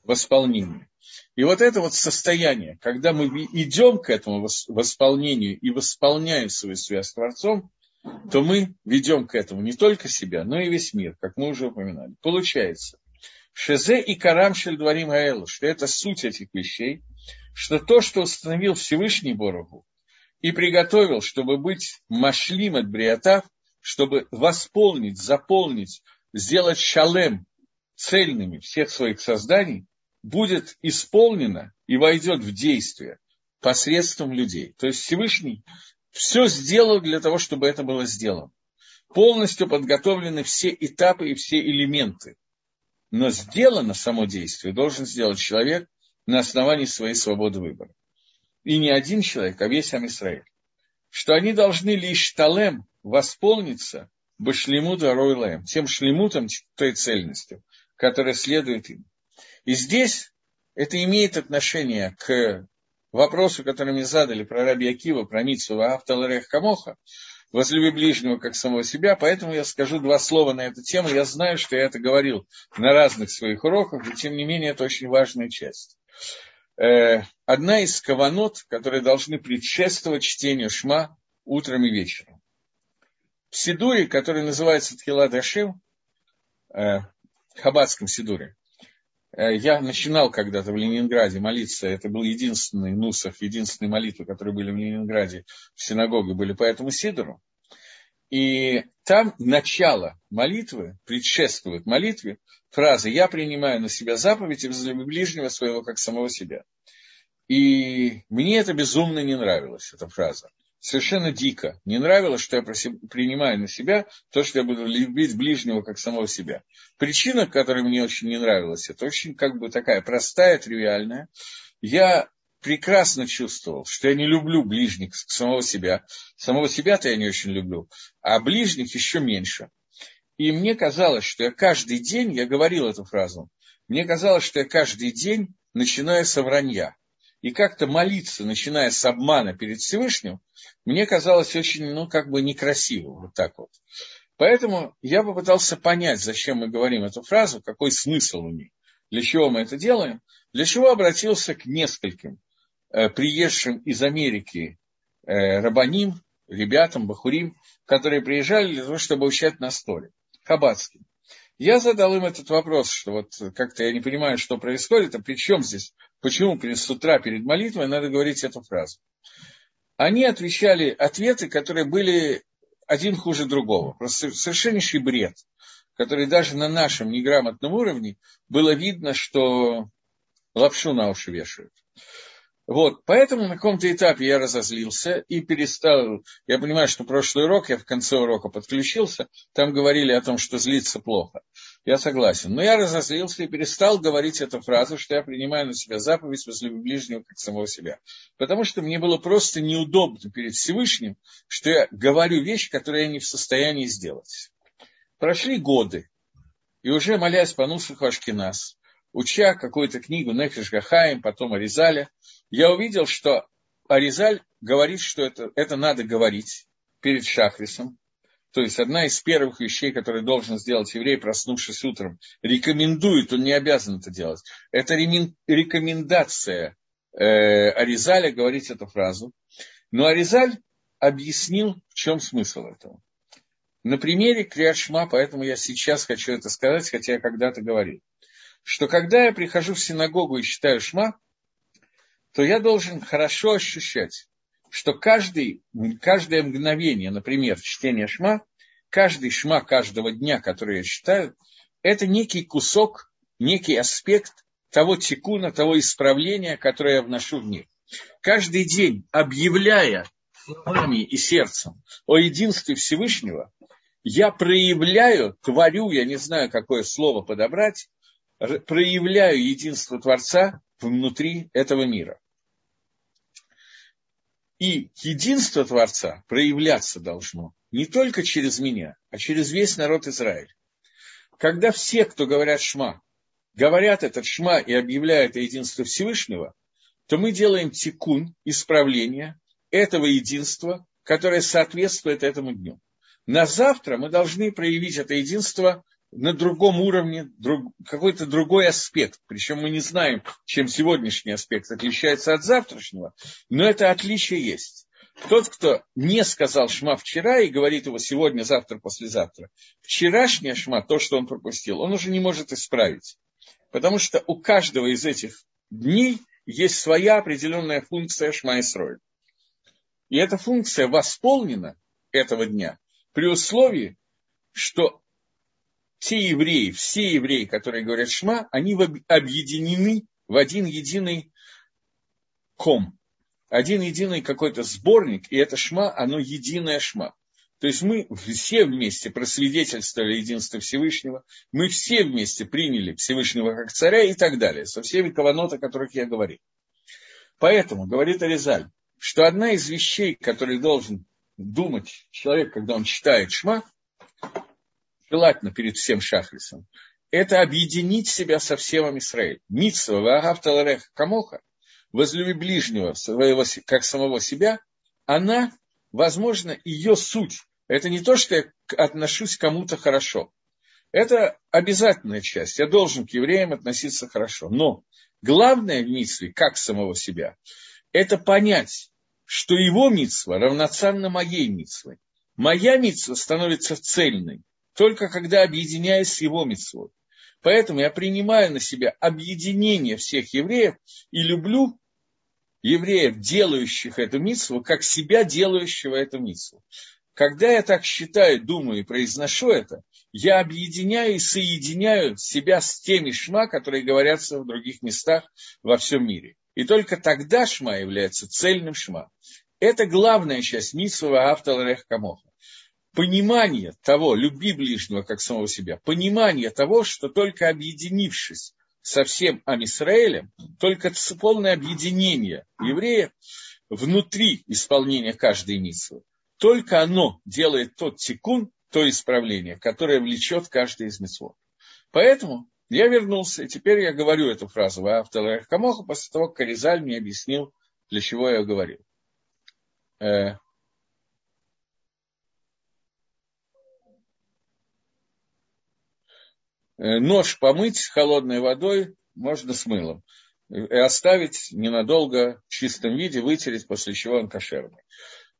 восполнение. И вот это вот состояние, когда мы идем к этому восполнению и восполняем свою связь с Творцом, то мы ведем к этому не только себя, но и весь мир, как мы уже упоминали. Получается, Шезе и Карам Шельдварим Аэлу, что это суть этих вещей, что то, что установил Всевышний Бороху и приготовил, чтобы быть машлим от бриата, чтобы восполнить, заполнить, сделать шалем цельными всех своих созданий, будет исполнено и войдет в действие посредством людей. То есть Всевышний все сделал для того, чтобы это было сделано. Полностью подготовлены все этапы и все элементы. Но сделано само действие должен сделать человек на основании своей свободы выбора. И не один человек, а весь Амисраиль. Что они должны лишь талем восполниться башлемуту аройлаем, тем шлемутом, той цельностью, которая следует им. И здесь это имеет отношение к вопросу, который мне задали про Раби Акива, про Митсу Авталарех Камоха, возлюби ближнего как самого себя, поэтому я скажу два слова на эту тему. Я знаю, что я это говорил на разных своих уроках, и тем не менее это очень важная часть. Э, одна из каванот, которые должны предшествовать чтению Шма утром и вечером. В Сидуре, который называется Тхила Дашим, Хабадском Сидуре, э, я начинал когда-то в Ленинграде молиться, это был единственный Нусах, единственные молитвы, которые были в Ленинграде, в синагоге были по этому Сидору. И там начало молитвы предшествует молитве фраза «Я принимаю на себя заповедь и возлюби ближнего своего, как самого себя». И мне это безумно не нравилось, эта фраза. Совершенно дико. Не нравилось, что я принимаю на себя то, что я буду любить ближнего, как самого себя. Причина, которая мне очень не нравилась, это очень как бы такая простая, тривиальная. Я прекрасно чувствовал, что я не люблю ближних самого себя. Самого себя-то я не очень люблю, а ближних еще меньше. И мне казалось, что я каждый день, я говорил эту фразу, мне казалось, что я каждый день начинаю с вранья. И как-то молиться, начиная с обмана перед Всевышним, мне казалось очень, ну, как бы некрасиво, вот так вот. Поэтому я попытался понять, зачем мы говорим эту фразу, какой смысл у ней, для чего мы это делаем, для чего обратился к нескольким э, приезжим из Америки э, рабаним, ребятам, бахурим, которые приезжали для того, чтобы учать на столе хаббатским. Я задал им этот вопрос, что вот как-то я не понимаю, что происходит, а при чем здесь, почему с утра перед молитвой надо говорить эту фразу. Они отвечали ответы, которые были один хуже другого. Просто совершеннейший бред, который даже на нашем неграмотном уровне было видно, что лапшу на уши вешают. Вот, поэтому на каком-то этапе я разозлился и перестал. Я понимаю, что прошлый урок, я в конце урока подключился, там говорили о том, что злиться плохо. Я согласен. Но я разозлился и перестал говорить эту фразу, что я принимаю на себя заповедь возле ближнего как самого себя. Потому что мне было просто неудобно перед Всевышним, что я говорю вещь, которую я не в состоянии сделать. Прошли годы, и уже молясь по Нусаху Ашкинас, уча какую-то книгу Нефиш Гахаим, потом Аризаля, я увидел, что Аризаль говорит, что это, это надо говорить перед Шахрисом. То есть одна из первых вещей, которые должен сделать еврей, проснувшись утром, рекомендует, он не обязан это делать. Это рекомендация э, Аризаля говорить эту фразу. Но Аризаль объяснил, в чем смысл этого. На примере Криашма, поэтому я сейчас хочу это сказать, хотя я когда-то говорил что когда я прихожу в синагогу и читаю шма, то я должен хорошо ощущать, что каждый, каждое мгновение, например, чтения шма, каждый шма каждого дня, который я читаю, это некий кусок, некий аспект того тикуна, того исправления, которое я вношу в мир. Каждый день, объявляя словами и сердцем о единстве Всевышнего, я проявляю, творю, я не знаю, какое слово подобрать, проявляю единство Творца внутри этого мира. И единство Творца проявляться должно не только через меня, а через весь народ Израиля. Когда все, кто говорят Шма, говорят этот Шма и объявляют о единстве Всевышнего, то мы делаем тикун, исправление этого единства, которое соответствует этому дню. На завтра мы должны проявить это единство на другом уровне, друг, какой-то другой аспект. Причем мы не знаем, чем сегодняшний аспект отличается от завтрашнего, но это отличие есть. Тот, кто не сказал шма вчера и говорит его сегодня, завтра, послезавтра, вчерашняя шма, то, что он пропустил, он уже не может исправить. Потому что у каждого из этих дней есть своя определенная функция шма и срой. И эта функция восполнена этого дня при условии, что те евреи, все евреи, которые говорят шма, они объединены в один единый ком, один единый какой-то сборник, и это шма, оно единое шма. То есть мы все вместе просвидетельствовали единство Всевышнего, мы все вместе приняли Всевышнего как царя и так далее, со всеми каванот, о которых я говорил. Поэтому, говорит Аризаль, что одна из вещей, которые должен думать человек, когда он читает шма, желательно перед всем шахрисом, это объединить себя со всем Израилем. Митсва, ваагавталарех, камоха, возлюби ближнего своего, как самого себя, она, возможно, ее суть. Это не то, что я отношусь к кому-то хорошо. Это обязательная часть. Я должен к евреям относиться хорошо. Но главное в митве, как самого себя, это понять, что его митсва равноценна моей митсве. Моя митсва становится цельной, только когда объединяюсь с его митцвой. Поэтому я принимаю на себя объединение всех евреев и люблю евреев, делающих эту митцву, как себя, делающего эту митцву. Когда я так считаю, думаю и произношу это, я объединяю и соединяю себя с теми шма, которые говорятся в других местах во всем мире. И только тогда шма является цельным шма. Это главная часть митцва Авталарех Камоха понимание того, люби ближнего как самого себя, понимание того, что только объединившись со всем Амисраэлем, только полное объединение евреев внутри исполнения каждой митсвы, только оно делает тот секунд, то исправление, которое влечет каждый из митцвот. Поэтому я вернулся, и теперь я говорю эту фразу в Автоларах Камоха после того, как Каризаль мне объяснил, для чего я говорил. Э, Э, нож помыть холодной водой можно с мылом и оставить ненадолго в чистом виде, вытереть, после чего он кошерный.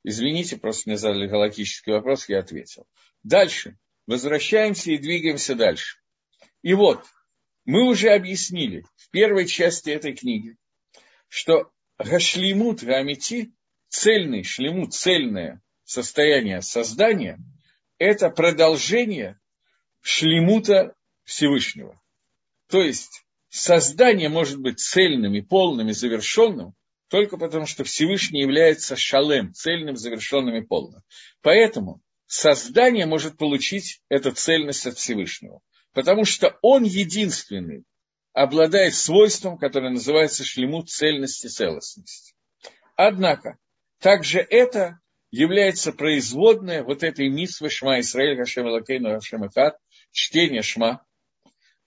Извините, просто мне задали галактический вопрос, я ответил. Дальше. Возвращаемся и двигаемся дальше. И вот, мы уже объяснили в первой части этой книги, что Гашлимут Рамити, цельный шлемут, цельное состояние создания, это продолжение шлемута Всевышнего. То есть создание может быть цельным и полным и завершенным только потому, что Всевышний является шалем, цельным, завершенным и полным. Поэтому создание может получить эту цельность от Всевышнего. Потому что он единственный обладает свойством, которое называется шлемут цельности, целостности. Однако, также это является производное вот этой митвы Шма Исраиль Хашем Элакейну Хашем Эхад, чтение Шма,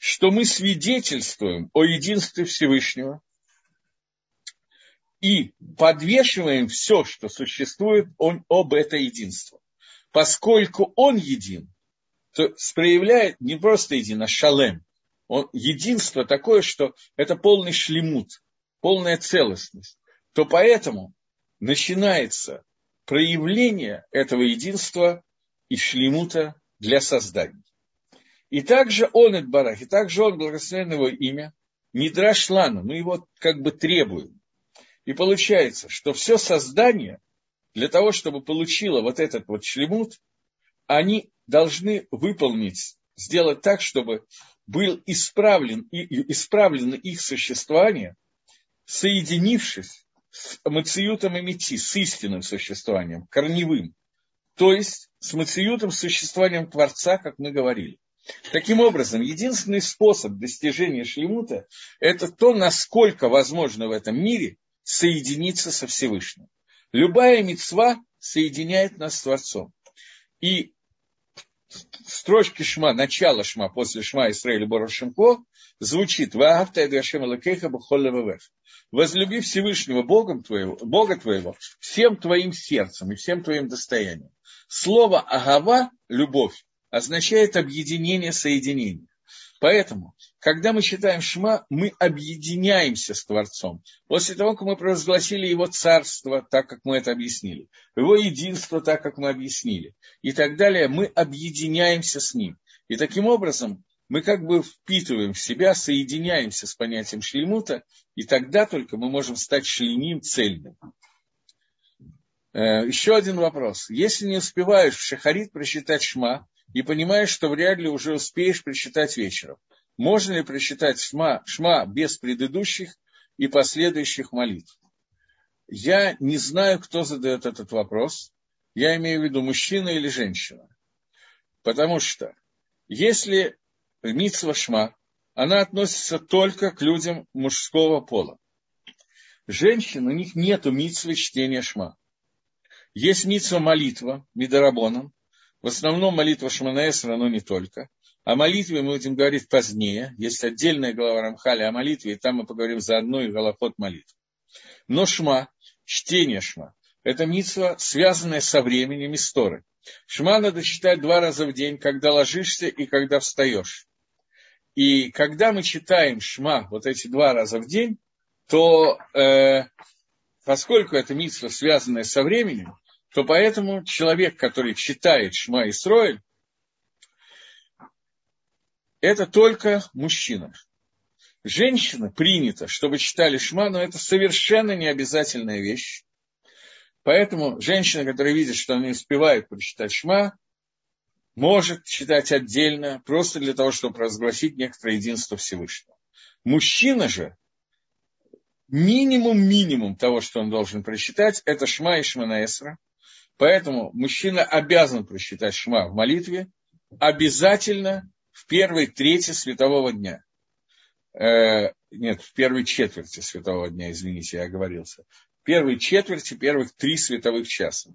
что мы свидетельствуем о единстве Всевышнего и подвешиваем все, что существует он, об это единство. Поскольку он един, то проявляет не просто един, а шалем. Он, единство такое, что это полный шлемут, полная целостность. То поэтому начинается проявление этого единства и шлемута для создания. И также он, Эдбарах, и также он, благословен его имя, Мидраш Лану, мы его как бы требуем. И получается, что все создание, для того, чтобы получило вот этот вот шлемут, они должны выполнить, сделать так, чтобы был исправлен, исправлено их существование, соединившись с Мациютом и Мети, с истинным существованием, корневым, то есть с Мациютом, существованием Творца, как мы говорили. Таким образом, единственный способ достижения шлемута – это то, насколько возможно в этом мире соединиться со Всевышним. Любая мецва соединяет нас с Творцом. И строчки шма, начало шма после шма Исраиля Борошенко звучит «Ваагавта Эдгашем Элакейха Бухоллевевех» «Возлюби Всевышнего Богом твоего, Бога твоего всем твоим сердцем и всем твоим достоянием». Слово «агава» – любовь означает объединение, соединение. Поэтому, когда мы читаем Шма, мы объединяемся с Творцом. После того, как мы провозгласили Его царство, так как мы это объяснили, Его единство, так как мы объяснили, и так далее, мы объединяемся с Ним. И таким образом мы как бы впитываем в себя, соединяемся с понятием шлемута, и тогда только мы можем стать шлемим цельным. Э, еще один вопрос. Если не успеваешь в шахарит прочитать шма, и понимаешь, что вряд ли уже успеешь прочитать вечером, можно ли прочитать шма, шма без предыдущих и последующих молитв? Я не знаю, кто задает этот вопрос. Я имею в виду, мужчина или женщина. Потому что если митсва шма, она относится только к людям мужского пола. Женщин, у них нет митсвы чтения шма. Есть митсва молитва, мидарабоном. В основном молитва Шманаэсра, но не только. О молитве мы будем говорить позднее. Есть отдельная глава Рамхали о молитве, и там мы поговорим за одну и голоход молитв. Но шма, чтение шма, это митсва, связанная со временем истории. Шма надо читать два раза в день, когда ложишься и когда встаешь. И когда мы читаем шма вот эти два раза в день, то э, поскольку это митсва, связанная со временем, то поэтому человек, который читает Шма и Сроэль, это только мужчина. Женщина принято, чтобы читали Шма, но это совершенно не обязательная вещь. Поэтому женщина, которая видит, что она не успевает прочитать Шма, может читать отдельно, просто для того, чтобы разгласить некоторое единство Всевышнего. Мужчина же, минимум-минимум того, что он должен прочитать, это Шма и Шманаэсра – Поэтому мужчина обязан прочитать шма в молитве обязательно в первой трети светового дня. Э, нет, в первой четверти светового дня, извините, я оговорился. В первой четверти первых три световых часа.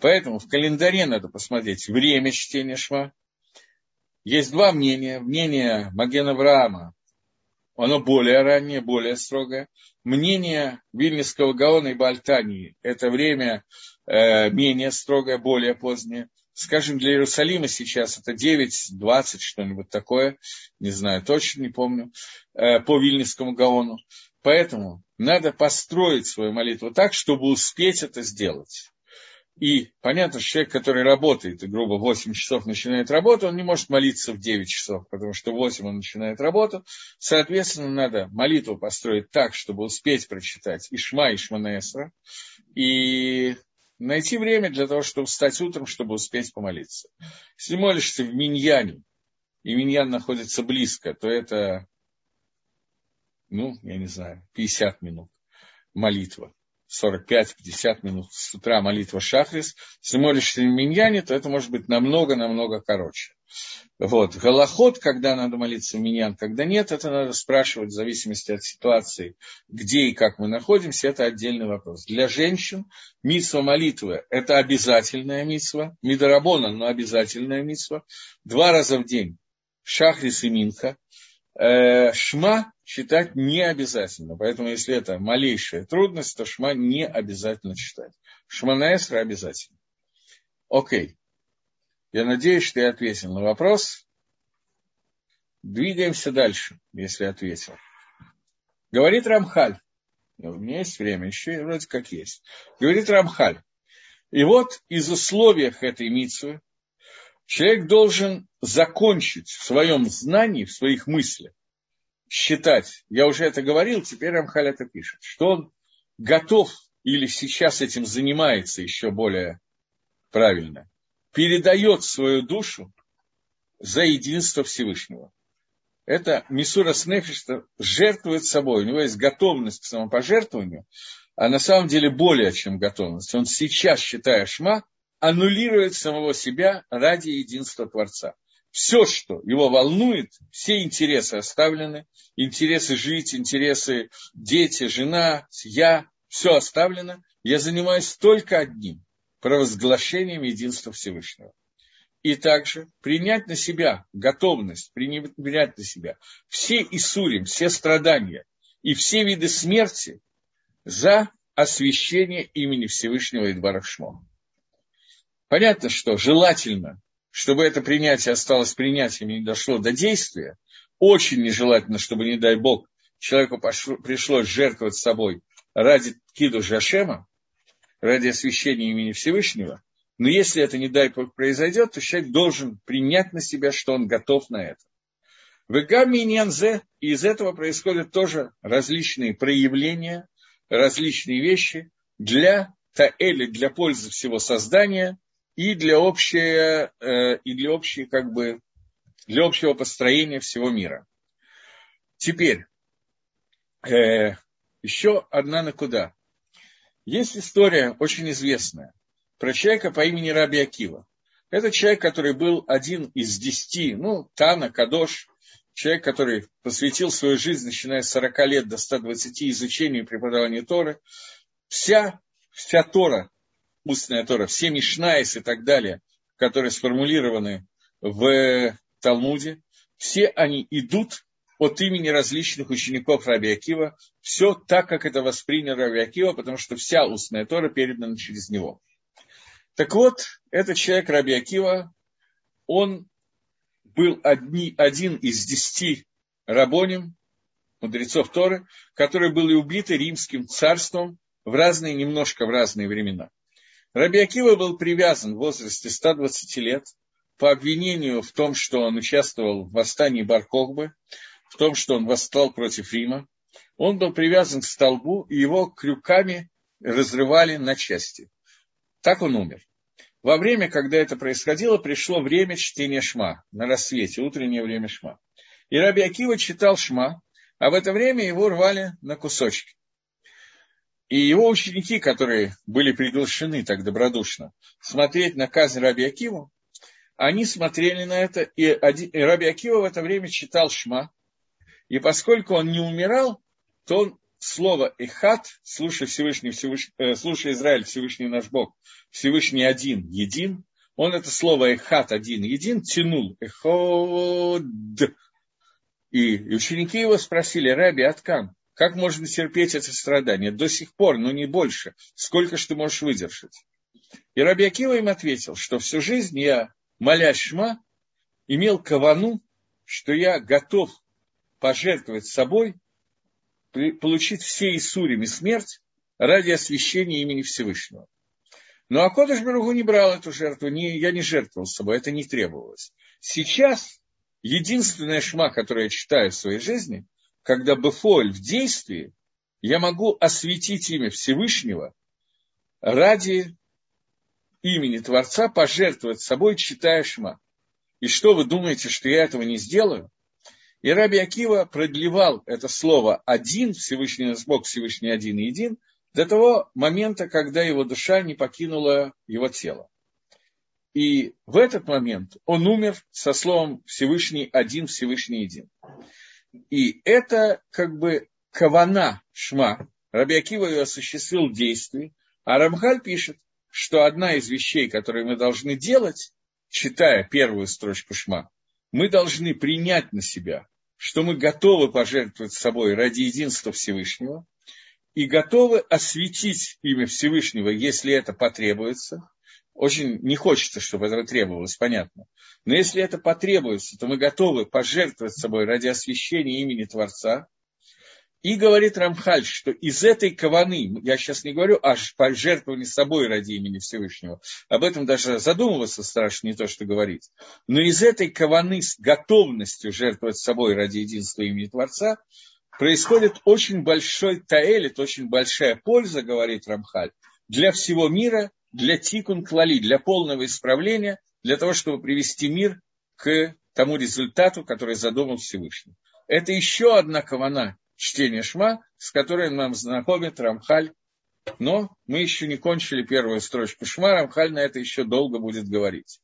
Поэтому в календаре надо посмотреть время чтения шма. Есть два мнения. Мнение Магена Авраама, оно более раннее, более строгое. Мнение Вильнинского Гаона и Бальтании – это время менее строгое, более позднее. Скажем, для Иерусалима сейчас это 9-20, что-нибудь такое, не знаю, точно не помню, э, по Вильнинскому Гаону. Поэтому надо построить свою молитву так, чтобы успеть это сделать. И понятно, что человек, который работает, и грубо 8 часов начинает работу, он не может молиться в 9 часов, потому что в 8 он начинает работу. Соответственно, надо молитву построить так, чтобы успеть прочитать Ишма и Шманаэсра. И найти время для того, чтобы встать утром, чтобы успеть помолиться. Если молишься в Миньяне, и Миньян находится близко, то это, ну, я не знаю, 50 минут молитва. 45-50 минут с утра молитва Шахрис. Если молишься в Миньяне, то это может быть намного-намного короче. Вот. Голоход, когда надо молиться Миньян, когда нет, это надо спрашивать в зависимости от ситуации, где и как мы находимся, это отдельный вопрос. Для женщин митсва молитвы – это обязательная митсва, мидарабона, но обязательная митсва. Два раза в день Шахрис и Минха. Э, шма читать не обязательно. Поэтому, если это малейшая трудность, то шма не обязательно читать. Шманаэсра обязательно. Окей. Я надеюсь, что я ответил на вопрос. Двигаемся дальше, если ответил. Говорит Рамхаль. У меня есть время, еще вроде как есть. Говорит Рамхаль. И вот из условий этой митсвы человек должен закончить в своем знании, в своих мыслях, считать, я уже это говорил, теперь Рамхаль это пишет, что он готов или сейчас этим занимается еще более правильно, передает свою душу за единство Всевышнего. Это Мисура Снефиш жертвует собой, у него есть готовность к самопожертвованию, а на самом деле более чем готовность. Он сейчас, считая Шма, аннулирует самого себя ради единства Творца. Все, что его волнует, все интересы оставлены, интересы жить, интересы дети, жена, я, все оставлено. Я занимаюсь только одним – провозглашением единства Всевышнего. И также принять на себя готовность, принять на себя все Исурим, все страдания и все виды смерти за освящение имени Всевышнего Идбара Шмо. Понятно, что желательно, чтобы это принятие осталось принятием и не дошло до действия, очень нежелательно, чтобы, не дай Бог, человеку пошло, пришлось жертвовать собой ради Киду Жашема, ради освящения имени Всевышнего, но если это, не дай Бог, произойдет, то человек должен принять на себя, что он готов на это. В Ганзе и из этого происходят тоже различные проявления, различные вещи для Таэли, для пользы всего создания и для общей, э, и для общей, как бы, для общего построения всего мира. Теперь, э, еще одна накуда. Есть история очень известная про человека по имени Раби Акива. Это человек, который был один из десяти, ну, Тана, Кадош, человек, который посвятил свою жизнь, начиная с 40 лет до 120 изучению и преподаванию Торы. Вся, вся Тора, устная Тора, все Мишнаис и так далее, которые сформулированы в Талмуде, все они идут от имени различных учеников Раби Акива, все так, как это воспринял Раби Акива, потому что вся устная Тора передана через него. Так вот, этот человек Раби Акива, он был одни, один из десяти рабоним, мудрецов Торы, который был убиты римским царством в разные, немножко в разные времена. Раби был привязан в возрасте 120 лет по обвинению в том, что он участвовал в восстании Баркохбы, в том, что он восстал против Рима. Он был привязан к столбу, и его крюками разрывали на части. Так он умер. Во время, когда это происходило, пришло время чтения Шма на рассвете, утреннее время Шма. И Раби Акива читал Шма, а в это время его рвали на кусочки. И его ученики, которые были приглашены так добродушно смотреть на казнь Раби Акиву, они смотрели на это, и, один, и Раби Акива в это время читал Шма, и поскольку он не умирал, то он слово «эхат», слушай Всевышний, Всевышний э, Израиль, Всевышний наш Бог, Всевышний один, един, он это слово «эхат», один, един, тянул, «эход». И ученики его спросили, Раби Аткан, как можно терпеть это страдание? До сих пор, но не больше. Сколько ж ты можешь выдержать? И Раби им ответил, что всю жизнь я, молясь Шма, имел кавану, что я готов пожертвовать собой получить все Исурим смерть ради освящения имени Всевышнего. Но Акодыш Баругу не брал эту жертву, не, я не жертвовал собой, это не требовалось. Сейчас единственная шма, которую я читаю в своей жизни, когда Бефоль в действии, я могу осветить имя Всевышнего ради имени Творца, пожертвовать собой, читая шма. И что вы думаете, что я этого не сделаю? И Раби Акива продлевал это слово «один», Всевышний Бог, Всевышний один и един, до того момента, когда его душа не покинула его тело. И в этот момент он умер со словом Всевышний один, Всевышний един. И это как бы кавана шма. Раби Акива ее осуществил в действии, а Рамхаль пишет, что одна из вещей, которые мы должны делать, читая первую строчку шма, мы должны принять на себя, что мы готовы пожертвовать собой ради единства Всевышнего и готовы осветить имя Всевышнего, если это потребуется. Очень не хочется, чтобы это требовалось, понятно. Но если это потребуется, то мы готовы пожертвовать собой ради освящения имени Творца, и говорит Рамхаль, что из этой каваны, я сейчас не говорю о пожертвовании собой ради имени Всевышнего, об этом даже задумываться страшно, не то что говорить, но из этой каваны с готовностью жертвовать собой ради единства имени Творца происходит очень большой таэлит, очень большая польза, говорит Рамхаль, для всего мира, для тикун клали, для полного исправления, для того, чтобы привести мир к тому результату, который задумал Всевышний. Это еще одна кавана, чтение Шма, с которой нам знакомит Рамхаль. Но мы еще не кончили первую строчку Шма, Рамхаль на это еще долго будет говорить.